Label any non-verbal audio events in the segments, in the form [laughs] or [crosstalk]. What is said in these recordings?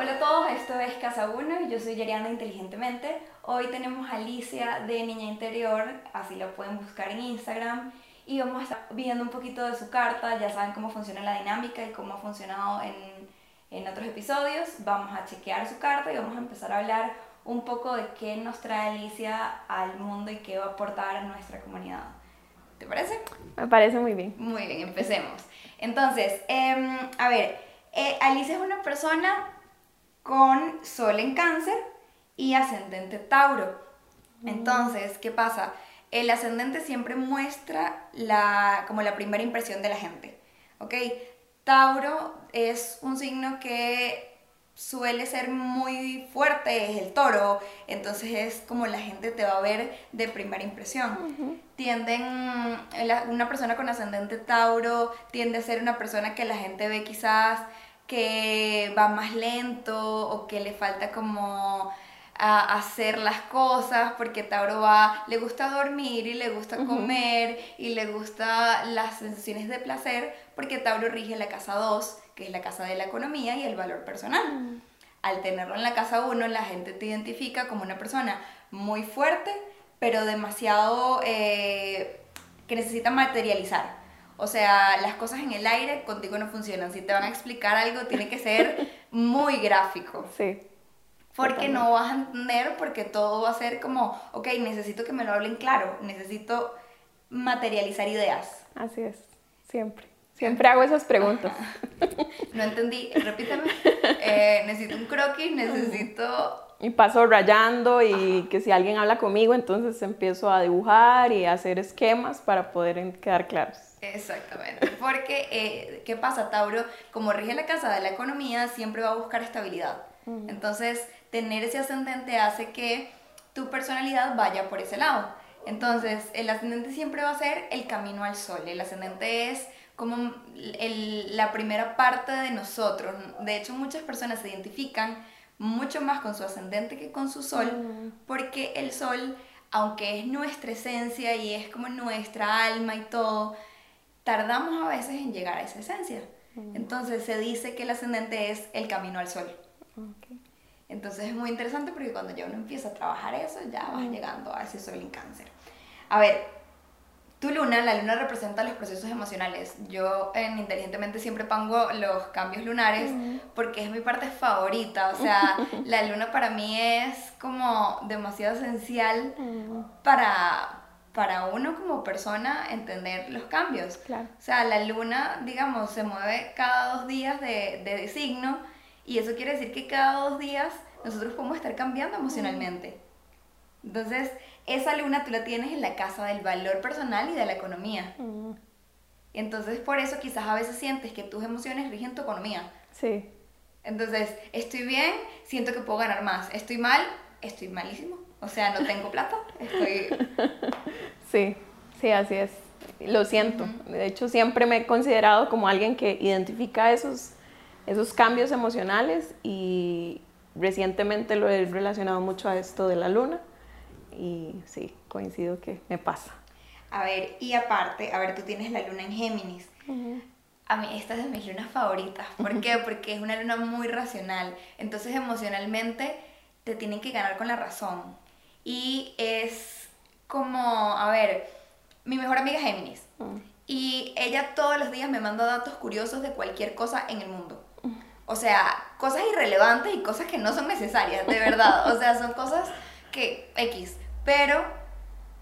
Hola a todos, esto es Casa 1 y yo soy Yariana Inteligentemente. Hoy tenemos a Alicia de Niña Interior, así la pueden buscar en Instagram. Y vamos a estar viendo un poquito de su carta, ya saben cómo funciona la dinámica y cómo ha funcionado en, en otros episodios. Vamos a chequear su carta y vamos a empezar a hablar un poco de qué nos trae Alicia al mundo y qué va a aportar a nuestra comunidad. ¿Te parece? Me parece muy bien. Muy bien, empecemos. Entonces, em, a ver, eh, Alicia es una persona con sol en cáncer y ascendente Tauro. Entonces, ¿qué pasa? El ascendente siempre muestra la, como la primera impresión de la gente, ¿ok? Tauro es un signo que suele ser muy fuerte, es el toro, entonces es como la gente te va a ver de primera impresión. Tienden, una persona con ascendente Tauro tiende a ser una persona que la gente ve quizás que va más lento o que le falta como a hacer las cosas porque Tauro va, le gusta dormir y le gusta comer y le gusta las sensaciones de placer porque Tauro rige la casa 2, que es la casa de la economía y el valor personal. Al tenerlo en la casa 1, la gente te identifica como una persona muy fuerte, pero demasiado eh, que necesita materializar. O sea, las cosas en el aire contigo no funcionan. Si te van a explicar algo, tiene que ser muy gráfico. Sí. Porque no vas a entender, porque todo va a ser como, ok, necesito que me lo hablen claro, necesito materializar ideas. Así es, siempre. Siempre hago esas preguntas. No entendí, repítame. [laughs] Eh, necesito un croquis, necesito... Y paso rayando y que si alguien habla conmigo, entonces empiezo a dibujar y a hacer esquemas para poder quedar claros. Exactamente, porque eh, ¿qué pasa? Tauro, como rige la casa de la economía, siempre va a buscar estabilidad. Entonces, tener ese ascendente hace que tu personalidad vaya por ese lado. Entonces, el ascendente siempre va a ser el camino al sol. El ascendente es como la primera parte de nosotros. De hecho, muchas personas se identifican mucho más con su ascendente que con su sol, porque el sol, aunque es nuestra esencia y es como nuestra alma y todo, tardamos a veces en llegar a esa esencia. Entonces se dice que el ascendente es el camino al sol. Entonces es muy interesante porque cuando ya uno empieza a trabajar eso, ya vas llegando a ese sol en cáncer. A ver, tu luna, la luna representa los procesos emocionales. Yo en Inteligentemente siempre pongo los cambios lunares porque es mi parte favorita. O sea, [laughs] la luna para mí es como demasiado esencial para, para uno como persona entender los cambios. Claro. O sea, la luna, digamos, se mueve cada dos días de, de signo y eso quiere decir que cada dos días nosotros podemos estar cambiando emocionalmente. Entonces, esa luna tú la tienes en la casa del valor personal y de la economía. Entonces, por eso quizás a veces sientes que tus emociones rigen tu economía. Sí. Entonces, estoy bien, siento que puedo ganar más. Estoy mal, estoy malísimo. O sea, no tengo plata, estoy... [laughs] Sí, sí, así es. Lo siento. De hecho, siempre me he considerado como alguien que identifica esos esos cambios emocionales y recientemente lo he relacionado mucho a esto de la luna y sí, coincido que me pasa. A ver, y aparte, a ver, tú tienes la luna en Géminis. A mí esta es de mis lunas favoritas. ¿Por [laughs] qué? Porque es una luna muy racional. Entonces emocionalmente te tienen que ganar con la razón. Y es como, a ver, mi mejor amiga es Géminis. Y ella todos los días me manda datos curiosos de cualquier cosa en el mundo. O sea, cosas irrelevantes y cosas que no son necesarias, de verdad. O sea, son cosas que X. Pero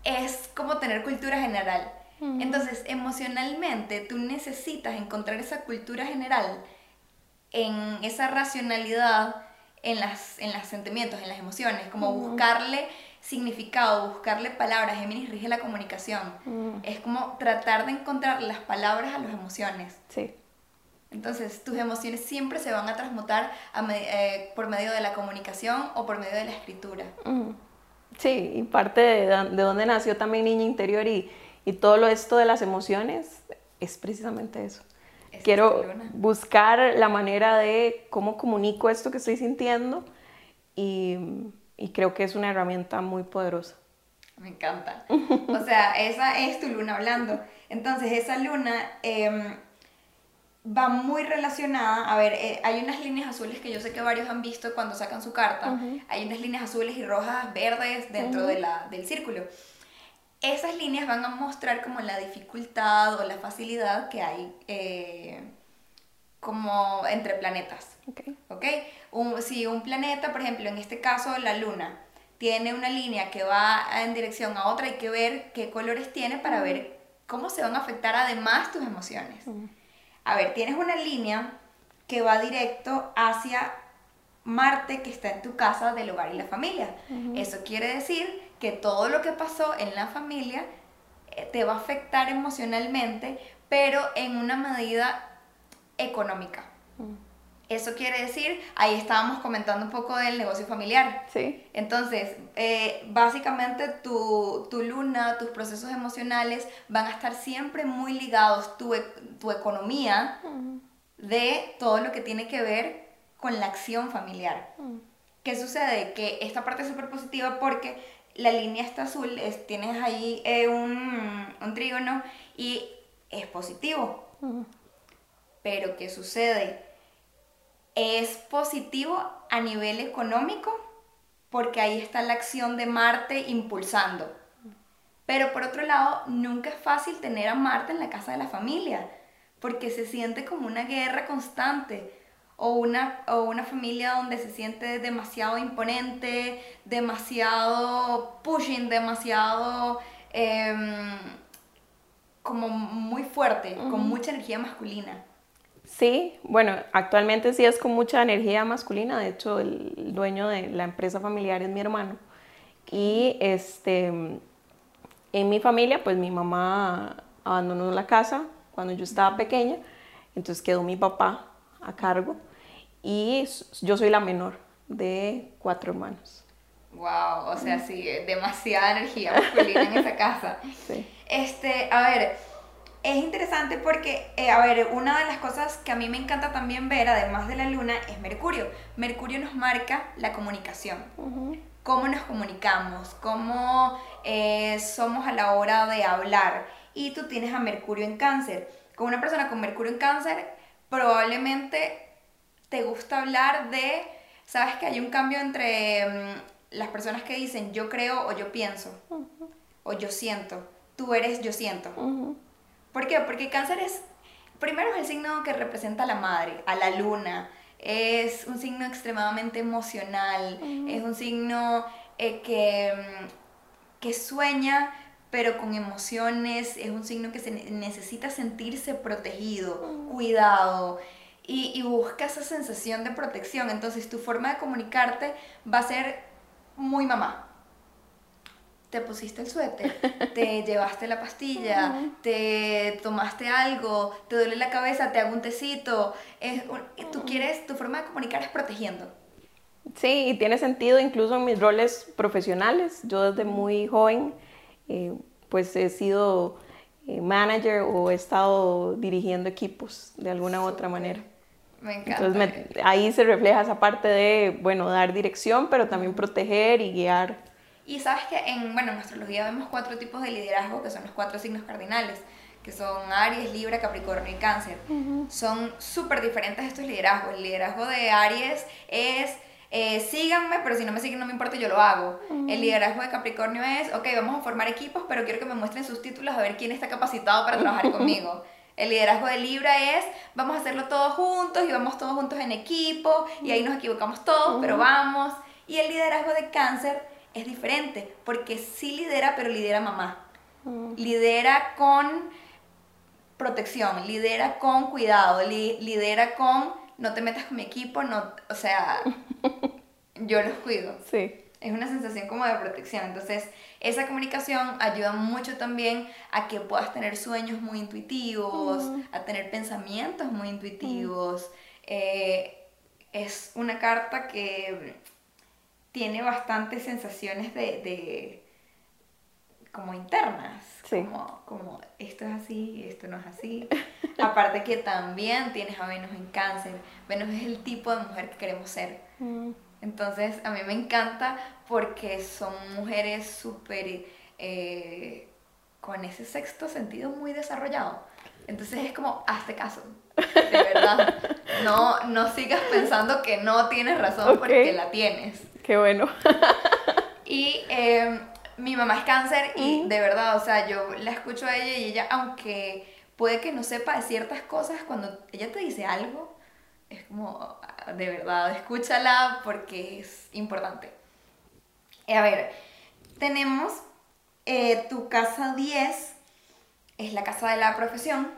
es como tener cultura general. Entonces, emocionalmente, tú necesitas encontrar esa cultura general en esa racionalidad, en, las, en los sentimientos, en las emociones, como buscarle significado, buscarle palabras. Géminis rige la comunicación. Es como tratar de encontrar las palabras a las emociones. Sí. Entonces, tus emociones siempre se van a transmutar eh, por medio de la comunicación o por medio de la escritura. Sí, y parte de, de dónde nació también Niña Interior y, y, todo lo esto de las emociones es precisamente eso. Quiero buscar la manera de cómo comunico esto que estoy sintiendo y, y creo que es una herramienta muy poderosa. Me encanta. O sea, esa es tu luna hablando. Entonces, esa luna... Eh, va muy relacionada, a ver, eh, hay unas líneas azules que yo sé que varios han visto cuando sacan su carta, hay unas líneas azules y rojas, verdes dentro de la, del círculo. Esas líneas van a mostrar como la dificultad o la facilidad que hay eh, como entre planetas. ¿Ok? si un planeta, por ejemplo, en este caso la luna, tiene una línea que va en dirección a otra, hay que ver qué colores tiene para ver cómo se van a afectar además tus emociones. A ver, tienes una línea que va directo hacia Marte que está en tu casa del hogar y la familia. Eso quiere decir que todo lo que pasó en la familia eh, te va a afectar emocionalmente, pero en una medida económica. Eso quiere decir, ahí estábamos comentando un poco del negocio familiar. Sí. Entonces, eh, básicamente tu, tu, luna, tus procesos emocionales van a estar siempre muy ligados, tu, e, tu economía, de todo lo que tiene que ver con la acción familiar. ¿Qué sucede? Que esta parte es súper positiva porque la línea está azul, es, tienes ahí eh, un, un, trígono y es positivo. Pero ¿qué sucede? es positivo a nivel económico porque ahí está la acción de Marte impulsando. Pero por otro lado, nunca es fácil tener a Marte en la casa de la familia porque se siente como una guerra constante o una, o una familia donde se siente demasiado imponente, demasiado pushing, demasiado em, como muy fuerte, con mucha energía masculina. Sí, bueno, actualmente sí es con mucha energía masculina, de hecho el dueño de la empresa familiar es mi hermano. Y este, en mi familia, pues mi mamá abandonó la casa cuando yo estaba pequeña, entonces quedó mi papá a cargo y yo soy la menor de cuatro hermanos. Wow, o sea, sí, demasiada energía masculina en esa casa. [laughs] Sí. Este, a ver, es interesante porque, eh, a ver, una de las cosas que a mí me encanta también ver, además de la luna, es Mercurio. Mercurio nos marca la comunicación. Cómo nos comunicamos, cómo eh, somos a la hora de hablar. Y tú tienes a Mercurio en cáncer. Con una persona con Mercurio en cáncer, probablemente te gusta hablar de, sabes que hay un cambio entre mm, las personas que dicen yo creo o yo pienso, o yo siento. Tú eres yo siento. ¿Por qué? Porque cáncer es, primero es el signo que representa a la madre, a la luna, es un signo extremadamente emocional, es un signo eh, que, mm, que sueña pero con emociones, es un signo que se necesita sentirse protegido, cuidado y, y busca esa sensación de protección. Entonces tu forma de comunicarte va a ser muy mamá te pusiste el suéter, [laughs] te llevaste la pastilla, te tomaste algo, te duele la cabeza, te hago un tecito. Es, tú quieres, tu forma de comunicar es protegiendo. Sí, y tiene sentido incluso en mis roles profesionales. Yo desde muy joven, eh, pues he sido eh, manager o he estado dirigiendo equipos de alguna u otra manera. Me encanta. Entonces ahí se refleja esa parte de, bueno, dar dirección, pero también proteger y guiar y sabes que en, bueno, en astrología vemos cuatro tipos de liderazgo, que son los cuatro signos cardinales, que son Aries, Libra, Capricornio y Cáncer. Son súper diferentes estos liderazgos. El liderazgo de Aries es... Eh, síganme, pero si no me siguen no me importa, yo lo hago. El liderazgo de Capricornio es, ok, vamos a formar equipos, pero quiero que me muestren sus títulos a ver quién está capacitado para trabajar [laughs] conmigo. El liderazgo de Libra es, vamos a hacerlo todos juntos y vamos todos juntos en equipo y ahí nos equivocamos todos, pero vamos. Y el liderazgo de Cáncer es diferente, porque sí lidera, pero lidera mamá. Lidera con protección, lidera con cuidado, lidera con no te metas con mi equipo, no, o sea, [laughs] yo los cuido. Sí. Es una sensación como de protección. Entonces, esa comunicación ayuda mucho también a que puedas tener sueños muy intuitivos, a tener pensamientos muy intuitivos. Eh, es una carta que tiene bastantes sensaciones de, como internas, como, como esto es así, esto no es así. [laughs] Aparte que también tienes a Venus en cáncer, Venus es el tipo de mujer que queremos ser. Mm. Entonces a mí me encanta porque son mujeres súper eh, con ese sexto sentido muy desarrollado. Entonces es como, hazte caso, de verdad. [laughs] No, no sigas pensando que no tienes razón porque la tienes. Qué bueno. [laughs] y em, mi mamá es cáncer y de verdad, o sea, yo la escucho a ella y ella, aunque puede que no sepa de ciertas cosas, cuando ella te dice algo, es como, de verdad, escúchala porque es importante. A ver, tenemos eh, tu casa 10, es la casa de la profesión.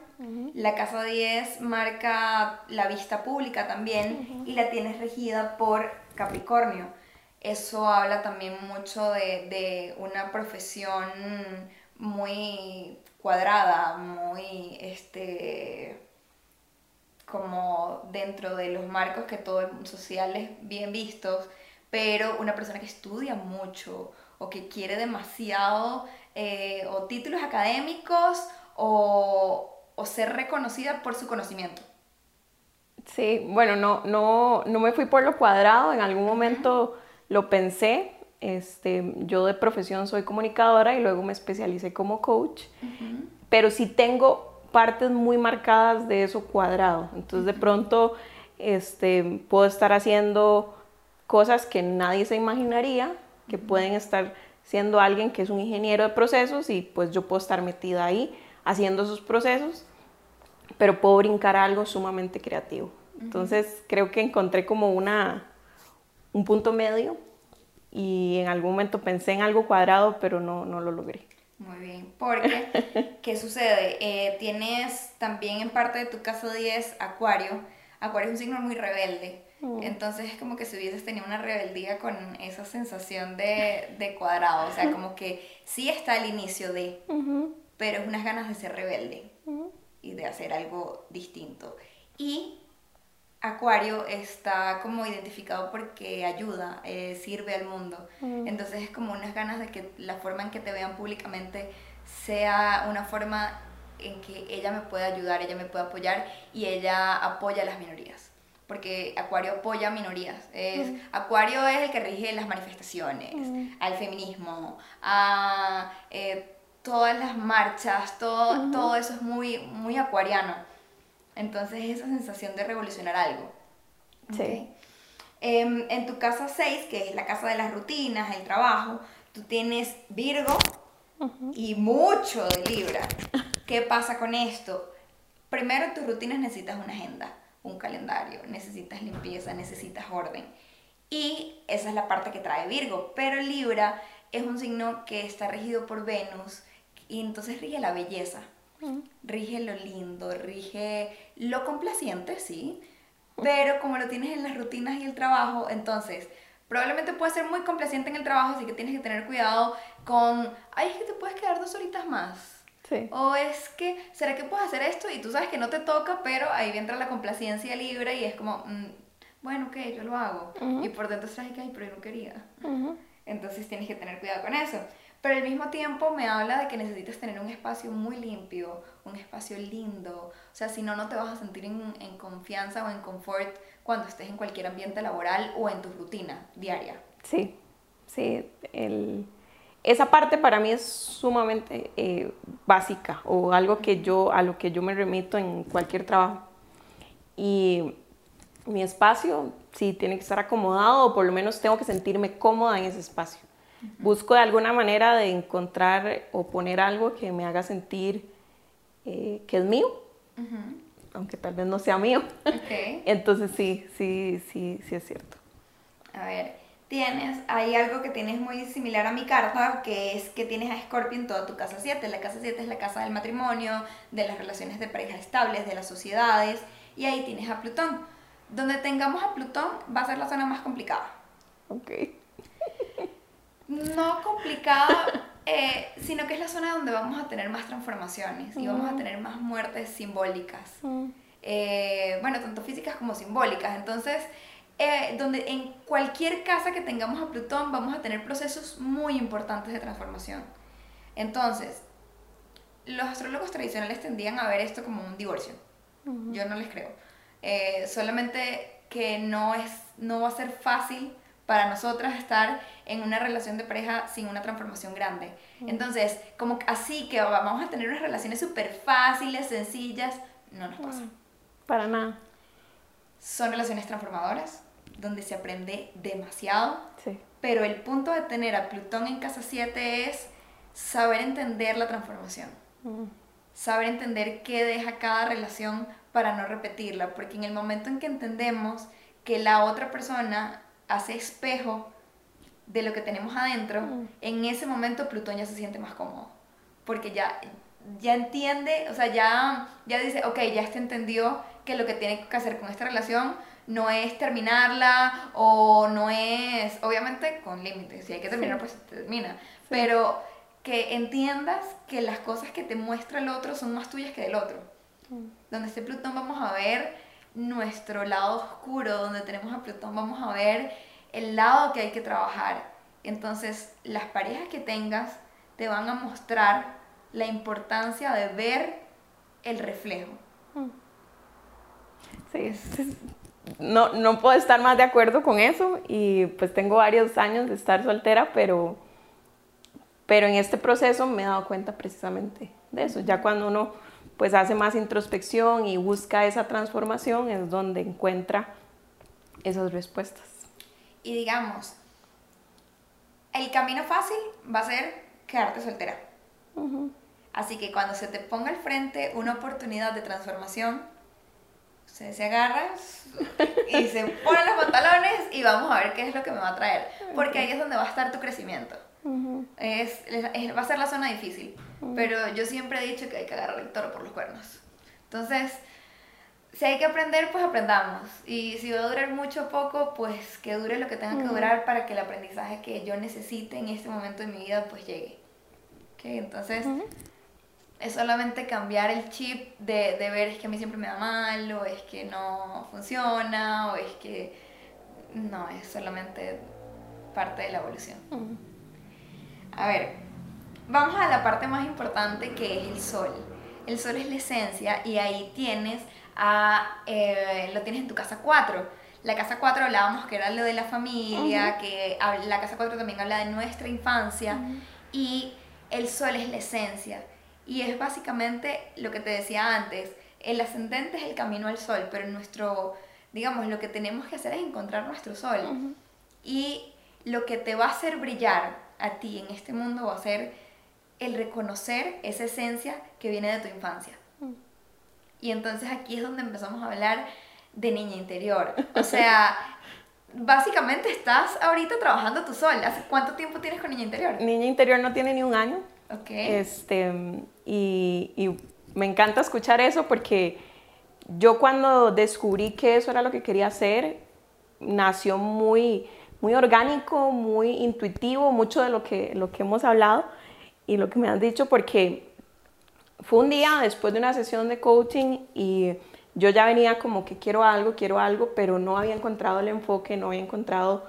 La casa 10 marca la vista pública también y la tienes regida por Capricornio. Eso habla también mucho de, de una profesión muy cuadrada, muy este como dentro de los marcos que todos sociales bien vistos, pero una persona que estudia mucho o que quiere demasiado eh, o títulos académicos o, o, ser reconocida por su conocimiento. Sí, bueno, no, no, no me fui por lo cuadrado, en algún momento lo pensé. Este, yo de profesión soy comunicadora y luego me especialicé como coach, pero sí tengo partes muy marcadas de eso cuadrado. Entonces de pronto este, puedo estar haciendo cosas que nadie se imaginaría, que pueden estar siendo alguien que es un ingeniero de procesos y pues yo puedo estar metida ahí haciendo esos procesos, pero puedo brincar a algo sumamente creativo. Entonces creo que encontré como una, un punto medio y en algún momento pensé en algo cuadrado, pero no, no lo logré. Muy bien, porque, [laughs] ¿qué sucede? Eh, tienes también en parte de tu casa 10 Acuario. Acuario es un signo muy rebelde. Mm. Entonces es como que si hubieses tenido una rebeldía con esa sensación de, de cuadrado. O sea, [laughs] como que sí está al inicio de, pero es unas ganas de ser rebelde y de hacer algo distinto. Y Acuario está como identificado porque ayuda, eh, sirve al mundo. Mm. Entonces es como unas ganas de que la forma en que te vean públicamente sea una forma en que ella me pueda ayudar, ella me pueda apoyar y ella apoya a las minorías. Porque Acuario apoya a minorías. Es, mm. Acuario es el que rige las manifestaciones, mm. al feminismo, a eh, todas las marchas, todo, todo eso es muy, muy acuariano. Entonces esa sensación de revolucionar algo. Sí. Em, en tu casa 6, que es la casa de las rutinas, el trabajo, tú tienes Virgo y mucho de Libra. ¿Qué pasa con esto? Primero, tus rutinas necesitas una agenda, un calendario, necesitas limpieza, necesitas orden. Y esa es la parte que trae Virgo. Pero Libra es un signo que está regido por Venus y entonces rige la belleza. Rige lo lindo, rige lo complaciente, sí, pero como lo tienes en las rutinas y el trabajo, entonces probablemente puede ser muy complaciente en el trabajo, así que tienes que tener cuidado con, ay, es que te puedes quedar dos horitas más. Sí. O es que, ¿será que puedes hacer esto? Y tú sabes que no te toca, pero ahí entra la complacencia libre y es como, mm, bueno, ok, yo lo hago. Y por dentro estás que, ay, pero yo no quería. Entonces tienes que tener cuidado con eso. Pero al mismo tiempo me habla de que necesitas tener un espacio muy limpio, un espacio lindo. O sea, si no, no te vas a sentir en, confianza o en confort cuando estés en cualquier ambiente laboral o en tu rutina diaria. Sí, sí. El, esa parte para mí es sumamente eh, básica o algo que yo, a lo que yo me remito en cualquier trabajo. Y mi espacio sí tiene que estar acomodado o por lo menos tengo que sentirme cómoda en ese espacio. Busco de alguna manera de encontrar o poner algo que me haga sentir eh, que es mío, aunque tal vez no sea mío. [laughs] Entonces sí, sí, sí, sí es cierto. A ver, tienes, hay algo que tienes muy similar a mi carta, que es que tienes a Scorpio en toda tu casa 7. La casa 7 es la casa del matrimonio, de las relaciones de pareja estables, de las sociedades, y ahí tienes a Plutón. Donde tengamos a Plutón va a ser la zona más complicada. Ok no complicada, eh, sino que es la zona donde vamos a tener más transformaciones y vamos a tener más muertes simbólicas. Eh, bueno, tanto físicas como simbólicas. Entonces, eh, donde en cualquier casa que tengamos a Plutón vamos a tener procesos muy importantes de transformación. Entonces, los astrólogos tradicionales tendían a ver esto como un divorcio. Yo no les creo. solamente que no, es, no va a ser fácil para nosotras estar en una relación de pareja sin una transformación grande. Entonces, como así que vamos a tener unas relaciones súper fáciles, sencillas, no nos pasa. Para nada. Son relaciones transformadoras, donde se aprende demasiado. Sí. Pero el punto de tener a Plutón en casa 7 es saber entender la transformación. Saber entender qué deja cada relación para no repetirla. Porque en el momento en que entendemos que la otra persona hace espejo de lo que tenemos adentro, en ese momento Plutón ya se siente más cómodo. Porque ya, ya entiende, o sea, ya, ya dice, ok, ya este entendió que lo que tiene que hacer con esta relación no es terminarla o no es, obviamente con límites, si hay que terminar, pues se termina, pero que entiendas que las cosas que te muestra el otro son más tuyas que del otro. Donde esté Plutón vamos a ver nuestro lado oscuro, donde tenemos a Plutón vamos a ver el lado que hay que trabajar. Entonces, las parejas que tengas te van a mostrar la importancia de ver el reflejo. Sí, no, no puedo estar más de acuerdo con eso y pues tengo varios años de estar soltera, pero, pero en este proceso me he dado cuenta precisamente de eso. Ya cuando uno pues hace más introspección y busca esa transformación es donde encuentra esas respuestas. Y digamos, el camino fácil va a ser quedarte soltera. Así que cuando se te ponga al frente una oportunidad de transformación, se, se agarra y se ponen los pantalones y vamos a ver qué es lo que me va a traer. Porque ahí es donde va a estar tu crecimiento. Es, va a ser la zona difícil. Pero yo siempre he dicho que hay que agarrar el toro por los cuernos. Entonces, si hay que aprender, pues aprendamos. Y si va a durar mucho o poco, pues que dure lo que tenga que durar para que el aprendizaje que yo necesite en este momento de mi vida, pues llegue. ¿Okay? Entonces, es solamente cambiar el chip de, de, ver es que a mí siempre me da mal, o es que no funciona, o es que no, es solamente parte de la evolución. A ver, vamos a la parte más importante que es el sol. El sol es la esencia y ahí tienes a, eh, lo tienes en tu casa 4. La casa 4 hablábamos que era lo de la familia, que la casa 4 también habla de nuestra infancia y el sol es la esencia y es básicamente lo que te decía antes, el ascendente es el camino al sol, pero nuestro, digamos, lo que tenemos que hacer es encontrar nuestro sol. Y lo que te va a hacer brillar a ti en este mundo va a ser el reconocer esa esencia que viene de tu infancia. Y entonces aquí es donde empezamos a hablar de niña interior. O [laughs] sea, básicamente estás ahorita trabajando tu sol. ¿Hace cuánto tiempo tienes con niña interior? Niña interior no tiene ni un año. Este, y, me encanta escuchar eso porque yo cuando descubrí que eso era lo que quería hacer, nació muy, muy orgánico, muy intuitivo, mucho de lo que, lo que hemos hablado y lo que me han dicho, porque fue un día después de una sesión de coaching y yo ya venía como que quiero algo, quiero algo, pero no había encontrado el enfoque, no había encontrado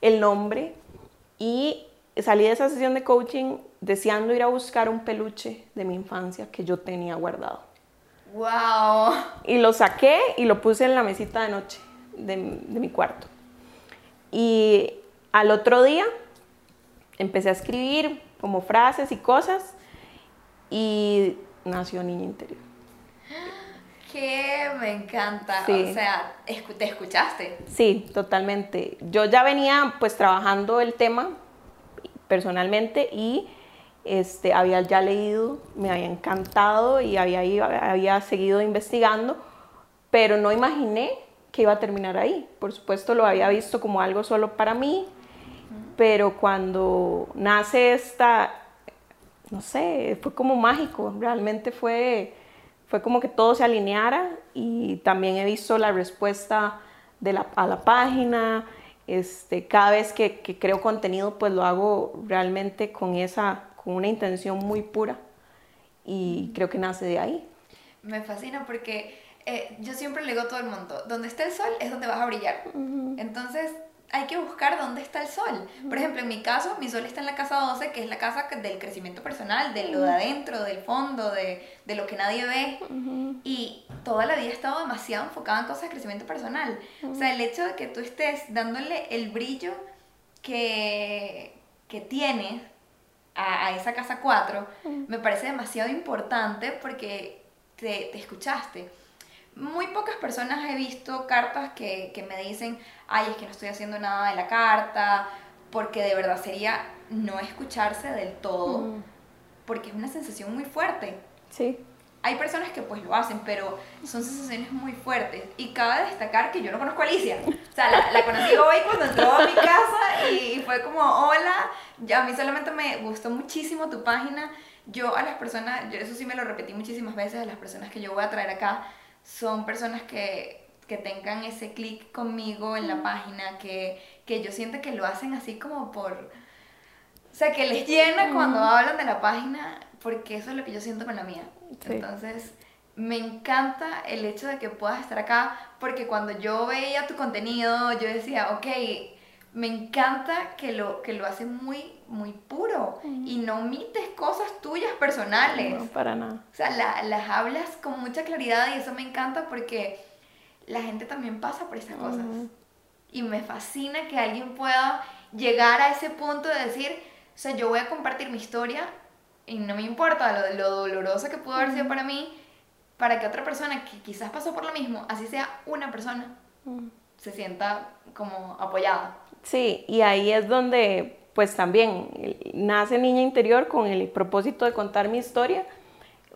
el nombre y salí de esa sesión de coaching deseando ir a buscar un peluche de mi infancia que yo tenía guardado. ¡Wow! Y lo saqué y lo puse en la mesita de noche de, de mi cuarto. Y al otro día empecé a escribir como frases y cosas y nació Niña Interior. Que me encanta. O sea, ¿te escuchaste? Sí, totalmente. Yo ya venía pues trabajando el tema personalmente y este, había ya leído, me había encantado y había, había seguido investigando, pero no imaginé que iba a terminar ahí. Por supuesto lo había visto como algo solo para mí, pero cuando nace esta, no sé, fue como mágico, realmente fue, fue como que todo se alineara y también he visto la respuesta de la, a la página, este, cada vez que, que, creo contenido, pues lo hago realmente con, esa, con una intención muy pura y creo que nace de ahí. Me fascina porque eh, yo siempre le digo a todo el mundo, donde está el sol es donde vas a brillar. Entonces, hay que buscar dónde está el sol. Por ejemplo, en mi caso, mi sol está en la casa 12, que es la casa del crecimiento personal, de lo de adentro, del fondo, de, de lo que nadie ve. Y toda la vida he estado demasiado enfocada en cosas de crecimiento personal. O sea, el hecho de que tú estés dándole el brillo que, que tienes a, esa casa 4 mm. me parece demasiado importante porque te, te, escuchaste. Muy pocas personas he visto cartas que, que me dicen, ay, es que no estoy haciendo nada de la carta, porque de verdad sería no escucharse del todo, mm. porque es una sensación muy fuerte. Sí hay personas que pues lo hacen, pero son sensaciones muy fuertes. Y cabe destacar que yo no conozco a Alicia. O sea, la, conocí hoy cuando entró a mi casa y, fue como, hola, ya a mí solamente me gustó muchísimo tu página. Yo a las personas, yo eso sí me lo repetí muchísimas veces, a las personas que yo voy a traer acá, son personas que, que tengan ese clic conmigo en la página, que, que yo siento que lo hacen así como por... O sea, que les llena cuando hablan de la página, porque eso es lo que yo siento con la mía. Entonces, me encanta el hecho de que puedas estar acá, porque cuando yo veía tu contenido, yo decía, ok, me encanta que lo, que lo haces muy, muy puro y no omites cosas tuyas personales. No, para nada. O sea, las hablas con mucha claridad y eso me encanta porque la gente también pasa por esas cosas. Y me fascina que alguien pueda llegar a ese punto de decir, o sea, yo voy a compartir mi historia y no me importa lo, lo doloroso que pudo haber sido para mí, para que otra persona que quizás pasó por lo mismo, así sea una persona, se sienta como apoyada. Sí, y ahí es donde pues también nace Niña Interior con el propósito de contar mi historia,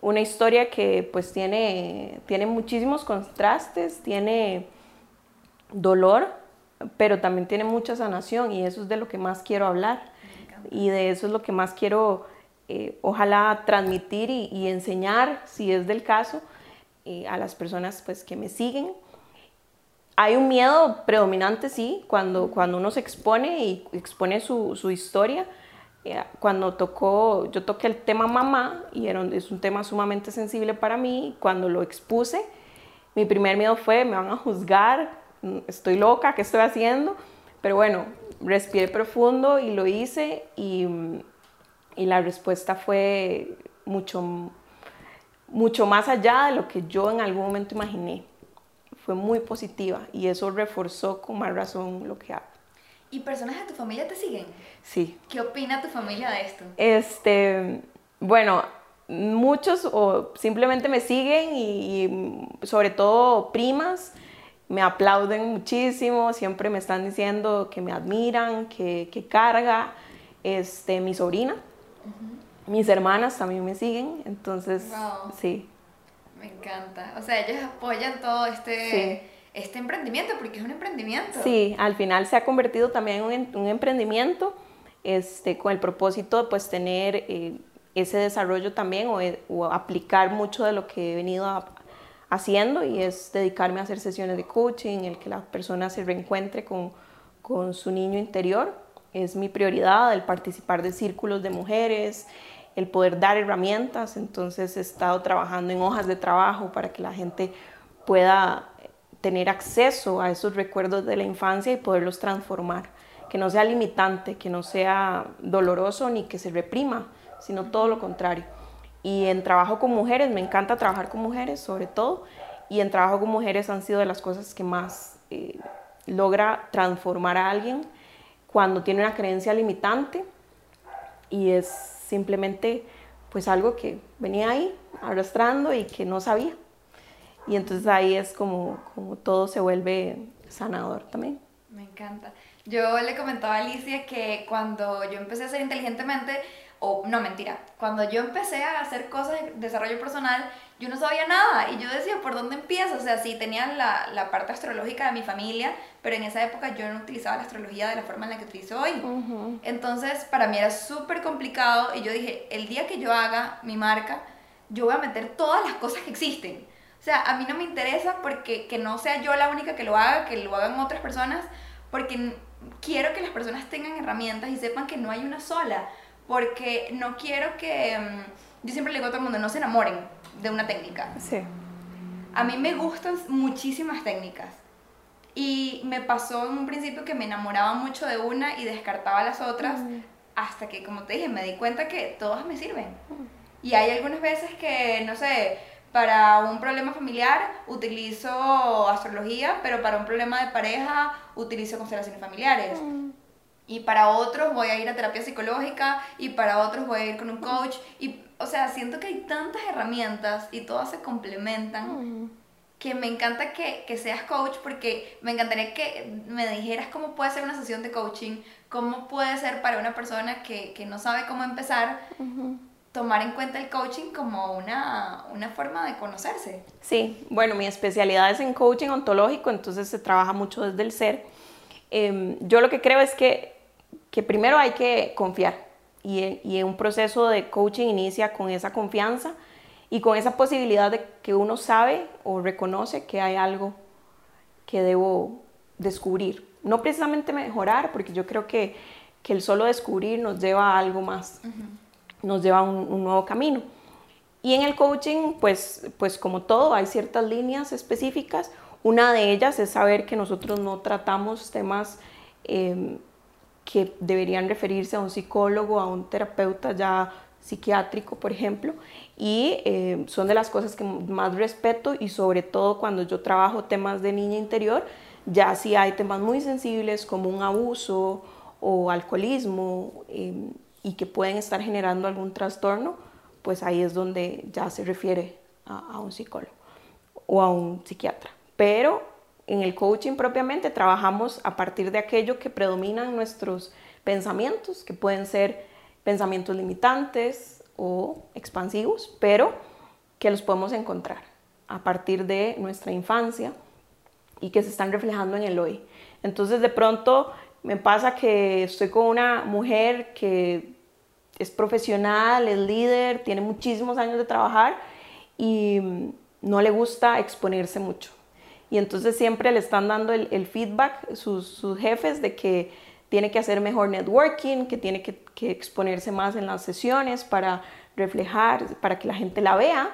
una historia que pues tiene, tiene muchísimos contrastes, tiene dolor, pero también tiene mucha sanación y eso es de lo que más quiero hablar y de eso es lo que más quiero eh, ojalá transmitir y, enseñar, si es del caso, eh, a las personas pues, que me siguen. Hay un miedo predominante, sí, cuando, cuando uno se expone y expone su, su historia. Eh, cuando tocó, yo toqué el tema mamá y era, es un tema sumamente sensible para mí. Cuando lo expuse, mi primer miedo fue, me van a juzgar, estoy loca, ¿qué estoy haciendo? Pero bueno, respiré profundo y lo hice y y la respuesta fue mucho, mucho más allá de lo que yo en algún momento imaginé. Fue muy positiva y eso reforzó con más razón lo que hago. ¿Y personas de tu familia te siguen? Sí. ¿Qué opina tu familia de esto? Este, bueno, muchos o simplemente me siguen y, sobre todo primas me aplauden muchísimo, siempre me están diciendo que me admiran, que, que carga, este, mi sobrina mis hermanas también me siguen, entonces sí. Me encanta. O sea, ellos apoyan todo este, este emprendimiento porque es un emprendimiento. Sí, al final se ha convertido también en un, emprendimiento este, con el propósito de pues, tener eh, ese desarrollo también o, o, aplicar mucho de lo que he venido haciendo y es dedicarme a hacer sesiones de coaching, el que la persona se reencuentre con, con su niño interior. Es mi prioridad el participar de círculos de mujeres, el poder dar herramientas, entonces he estado trabajando en hojas de trabajo para que la gente pueda tener acceso a esos recuerdos de la infancia y poderlos transformar, que no sea limitante, que no sea doloroso ni que se reprima, sino todo lo contrario. Y en trabajo con mujeres, me encanta trabajar con mujeres sobre todo, y en trabajo con mujeres han sido de las cosas que más eh, logra transformar a alguien cuando tiene una creencia limitante y es simplemente pues algo que venía ahí arrastrando y que no sabía. Y entonces ahí es como, como todo se vuelve sanador también. Me encanta. Yo le comentaba a Alicia que cuando yo empecé a ser inteligentemente, o no mentira, cuando yo empecé a hacer cosas de desarrollo personal, yo no sabía nada y yo decía, ¿por dónde empiezo? O sea, sí tenía la, la, parte astrológica de mi familia, pero en esa época yo no utilizaba la astrología de la forma en la que utilizo hoy. Entonces, para mí era súper complicado y yo dije, el día que yo haga mi marca, yo voy a meter todas las cosas que existen. O sea, a mí no me interesa porque que no sea yo la única que lo haga, que lo hagan otras personas, porque quiero que las personas tengan herramientas y sepan que no hay una sola, porque no quiero que... Mm, yo siempre le digo a todo el mundo, no se enamoren de una técnica. Sí. A mí me gustan muchísimas técnicas. Y me pasó en un principio que me enamoraba mucho de una y descartaba las otras, mm. hasta que, como te dije, me di cuenta que todas me sirven. Mm. Y hay algunas veces que, no sé, para un problema familiar utilizo astrología, pero para un problema de pareja utilizo constelaciones familiares. Mm. y para otros voy a ir a terapia psicológica y para otros voy a ir con un coach y o sea, siento que hay tantas herramientas y todas se complementan que me encanta que, que, seas coach porque me encantaría que me dijeras cómo puede ser una sesión de coaching, cómo puede ser para una persona que, que no sabe cómo empezar. tomar en cuenta el coaching como una, una, forma de conocerse. Sí, bueno, mi especialidad es en coaching ontológico, entonces se trabaja mucho desde el ser. Em, yo lo que creo es que, que primero hay que confiar y, y un proceso de coaching inicia con esa confianza y con esa posibilidad de que uno sabe o reconoce que hay algo que debo descubrir. No precisamente mejorar, porque yo creo que, que el solo descubrir nos lleva a algo más, nos lleva a un, un, nuevo camino. Y en el coaching, pues, pues como todo, hay ciertas líneas específicas. Una de ellas es saber que nosotros no tratamos temas eh, que deberían referirse a un psicólogo, a un terapeuta ya psiquiátrico, por ejemplo, y eh, son de las cosas que más respeto y sobre todo cuando yo trabajo temas de niña interior, ya si hay temas muy sensibles como un abuso o alcoholismo em, y que pueden estar generando algún trastorno, pues ahí es donde ya se refiere a, a un psicólogo o a un psiquiatra. Pero en el coaching propiamente trabajamos a partir de aquello que predominan nuestros pensamientos, que pueden ser pensamientos limitantes o expansivos, pero que los podemos encontrar a partir de nuestra infancia y que se están reflejando en el hoy. Entonces de pronto me pasa que estoy con una mujer que es profesional, es líder, tiene muchísimos años de trabajar y no le gusta exponerse mucho. Y entonces siempre le están dando el, feedback sus, sus jefes de que tiene que hacer mejor networking, que tiene que, exponerse más en las sesiones para reflejar, para que la gente la vea.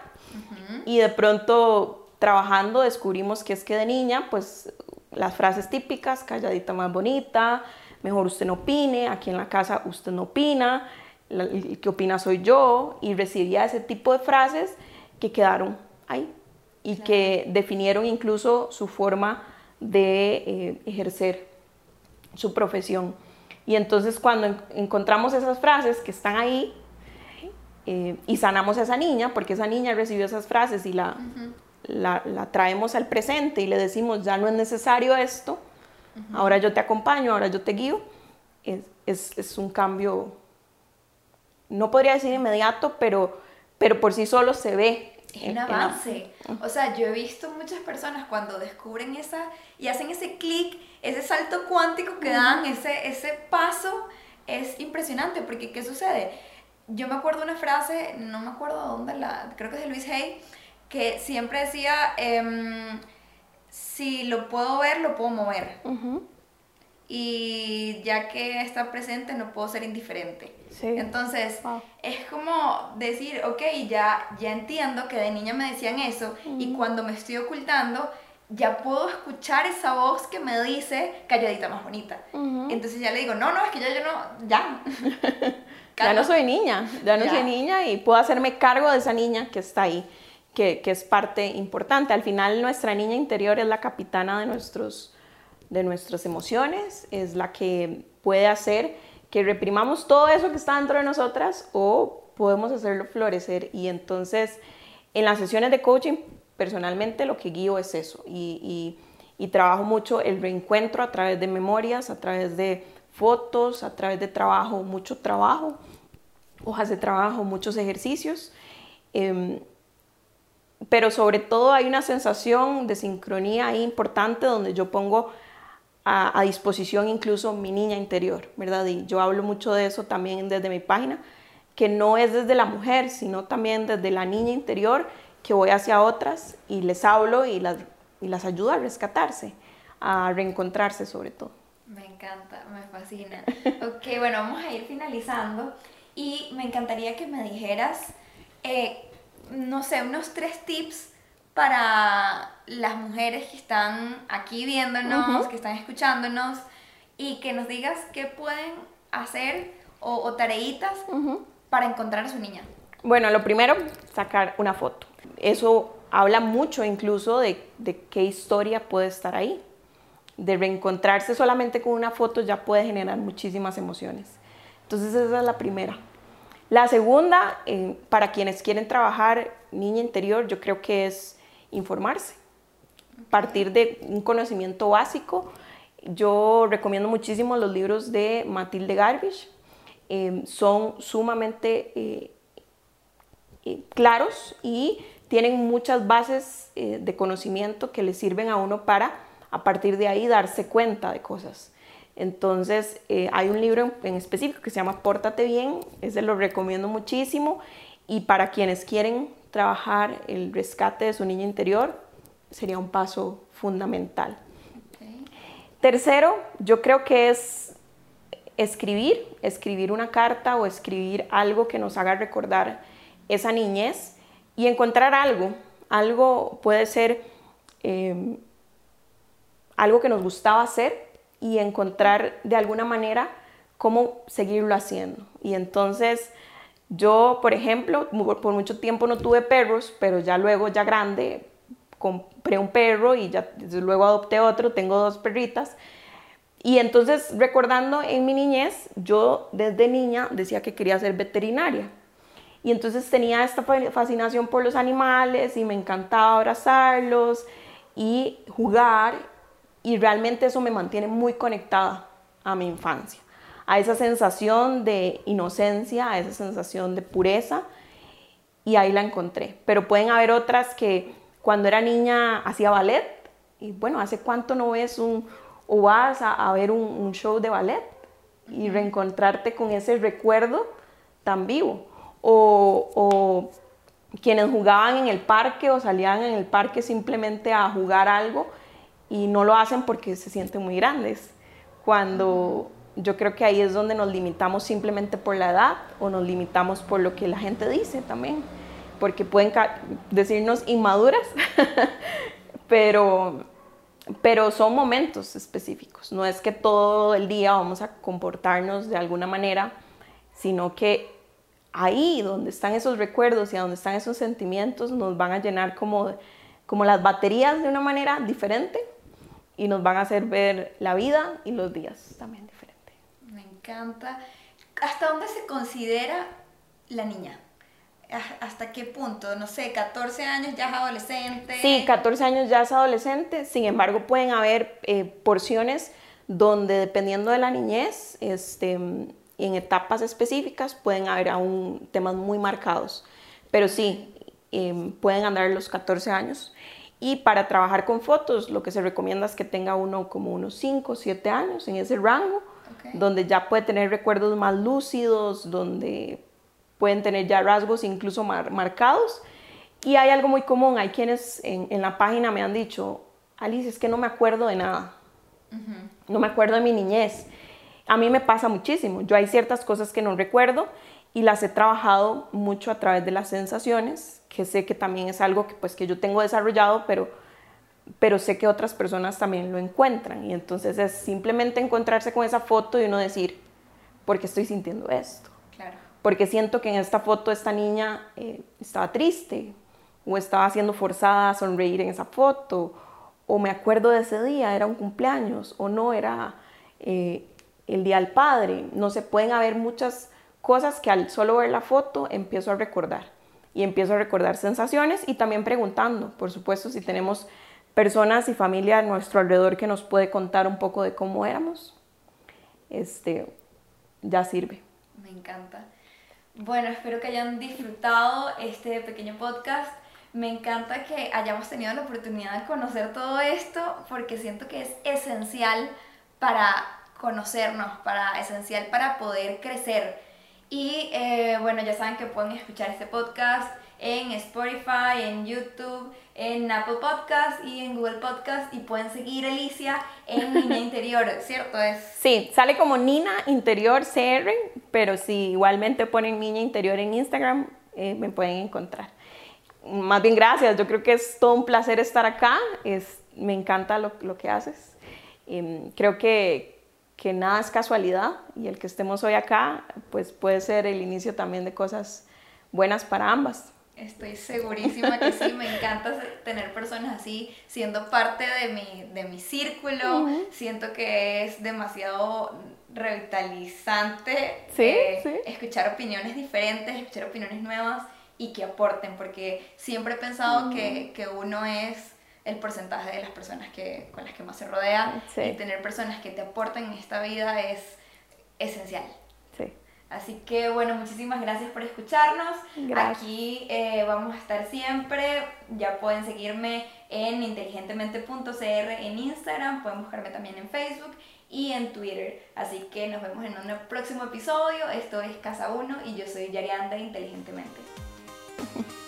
Y de pronto trabajando descubrimos que es que de niña, pues las frases típicas, calladita más bonita, mejor usted no opine, aquí en la casa usted no opina, el que opina soy yo, y recibía ese tipo de frases que quedaron ahí y que definieron incluso su forma de eh, ejercer su profesión. Y entonces cuando encontramos esas frases que están ahí eh, y sanamos a esa niña, porque esa niña recibió esas frases y la, la, traemos al presente y le decimos, ya no es necesario esto, ahora yo te acompaño, ahora yo te guío, es, es, es, un cambio, no podría decir inmediato, pero, pero por sí solo se ve. Es un avance. O sea, yo he visto muchas personas cuando descubren esa y hacen ese clic ese salto cuántico que dan, ese, ese paso, es impresionante, porque ¿qué sucede? Yo me acuerdo una frase, no me acuerdo dónde la, creo que es de Luis Hay, que siempre decía, em, si lo puedo ver, lo puedo mover. Y ya que está presente, no puedo ser indiferente. Entonces, es como decir, ok, ya, ya entiendo que de niña me decían eso, y cuando me estoy ocultando, ya puedo escuchar esa voz que me dice calladita más bonita. Entonces ya le digo, no, no, es que ya yo no, ya. [laughs] ya no soy niña, ya no soy niña y puedo hacerme cargo de esa niña que está ahí, que, que, es parte importante. Al final nuestra niña interior es la capitana de, nuestros, de nuestras emociones, es la que puede hacer que reprimamos todo eso que está dentro de nosotras o podemos hacerlo florecer. Y entonces en las sesiones de coaching personalmente lo que guío es eso y, trabajo mucho el reencuentro a través de memorias, a través de fotos, a través de trabajo, mucho trabajo, hojas de trabajo, muchos ejercicios. Em, pero sobre todo hay una sensación de sincronía ahí importante donde yo pongo a, a, disposición incluso mi niña interior, ¿verdad? Y yo hablo mucho de eso también desde mi página, que no es desde la mujer, sino también desde la niña interior que voy hacia otras y les hablo y las, y las ayudo a rescatarse, a reencontrarse sobre todo. Me encanta, me fascina. [laughs] ok, bueno, vamos a ir finalizando y me encantaría que me dijeras, eh, no sé, unos tres tips para las mujeres que están aquí viéndonos, que están escuchándonos y que nos digas qué pueden hacer o, o tareitas para encontrar a su niña. Bueno, lo primero, sacar una foto. Eso habla mucho incluso de, qué historia puede estar ahí. de reencontrarse solamente con una foto ya puede generar muchísimas emociones. Entonces esa es la primera. La segunda, eh, para quienes quieren trabajar niña interior, yo creo que es informarse, partir de un conocimiento básico. Yo recomiendo muchísimo los libros de Matilde Garbage. Eh, son sumamente eh, claros y tienen muchas bases de conocimiento que le sirven a uno para a partir de ahí darse cuenta de cosas. Entonces, eh, hay un libro en específico que se llama Pórtate bien, ese lo recomiendo muchísimo y para quienes quieren trabajar el rescate de su niña interior, sería un paso fundamental. Tercero, yo creo que es escribir, escribir una carta o escribir algo que nos haga recordar esa niñez y encontrar algo. Algo puede ser eh, algo que nos gustaba hacer y encontrar de alguna manera cómo seguirlo haciendo. Y entonces yo, por ejemplo, por mucho tiempo no tuve perros, pero ya luego, ya grande, compré un perro y ya luego adopté otro, tengo dos perritas. Y entonces, recordando en mi niñez, yo desde niña decía que quería ser veterinaria. Y entonces tenía esta fascinación por los animales y me encantaba abrazarlos y jugar y realmente eso me mantiene muy conectada a mi infancia, a esa sensación de inocencia, a esa sensación de pureza y ahí la encontré. Pero pueden haber otras que cuando era niña hacía ballet y bueno, ¿hace cuánto no ves un o vas a, ver un, show de ballet y reencontrarte con ese recuerdo tan vivo? O, o quienes jugaban en el parque o salían en el parque simplemente a jugar algo y no lo hacen porque se sienten muy grandes. Cuando yo creo que ahí es donde nos limitamos simplemente por la edad o nos limitamos por lo que la gente dice también, porque pueden decirnos inmaduras, [laughs] pero, pero son momentos específicos. No es que todo el día vamos a comportarnos de alguna manera, sino que ahí donde están esos recuerdos y donde están esos sentimientos nos van a llenar como, como las baterías de una manera diferente y nos van a hacer ver la vida y los días también diferente. Encanta. ¿Hasta dónde se considera la niña? ¿Hasta qué punto? No sé, 14 años ya es adolescente. Sí, 14 años ya es adolescente, sin embargo pueden haber eh, porciones donde dependiendo de la niñez, este, en etapas específicas pueden haber aún temas muy marcados, pero sí, em, pueden andar los 14 años. Y para trabajar con fotos, lo que se recomienda es que tenga uno como unos 5 o 7 años en ese rango, donde ya puede tener recuerdos más lúcidos, donde pueden tener ya rasgos incluso marcados. Y hay algo muy común, hay quienes en, la página me han dicho, Alice, es que no me acuerdo de nada, no me acuerdo de mi niñez. A mí me pasa muchísimo, yo hay ciertas cosas que no recuerdo y las he trabajado mucho a través de las sensaciones que sé que también es algo que, pues, que yo tengo desarrollado, pero, pero sé que otras personas también lo encuentran. Y entonces es simplemente encontrarse con esa foto y uno decir, ¿por qué estoy sintiendo esto? Claro. Porque siento que en esta foto esta niña eh, estaba triste o estaba siendo forzada a sonreír en esa foto o me acuerdo de ese día, era un cumpleaños o no, era eh, el día del padre. No se pueden haber muchas cosas que al solo ver la foto empiezo a recordar y empiezo a recordar sensaciones y también preguntando, por supuesto, si tenemos personas y familia a nuestro alrededor que nos puede contar un poco de cómo éramos, este, ya sirve. Me encanta. Bueno, espero que hayan disfrutado este pequeño podcast. Me encanta que hayamos tenido la oportunidad de conocer todo esto porque siento que es esencial para conocernos, para esencial para poder crecer y eh, bueno, ya saben que pueden escuchar este podcast en Spotify, en YouTube, en Apple Podcast y en Google Podcast y pueden seguir a Alicia en [laughs] Niña Interior, ¿cierto? Es... Sí, sale como Nina Interior CR, pero si igualmente ponen Niña Interior en Instagram, eh, me pueden encontrar. Más bien gracias, yo creo que es todo un placer estar acá, es, me encanta lo, lo que haces. Em, creo que, que nada es casualidad y el que estemos hoy acá, pues puede ser el inicio también de cosas buenas para ambas. Estoy segurísima que sí, me encanta tener personas así siendo parte de mi, de mi círculo. Siento que es demasiado revitalizante eh, escuchar opiniones diferentes, escuchar opiniones nuevas y que aporten, porque siempre he pensado que, que, uno es el porcentaje de las personas que, con las que más se rodea y tener personas que te aporten en esta vida es esencial. Así que bueno, muchísimas gracias por escucharnos. Aquí eh, vamos a estar siempre. Ya pueden seguirme en inteligentemente.cr en Instagram, pueden buscarme también en Facebook y en Twitter. Así que nos vemos en un próximo episodio. Esto es Casa 1 y yo soy Yarianda Inteligentemente. [laughs]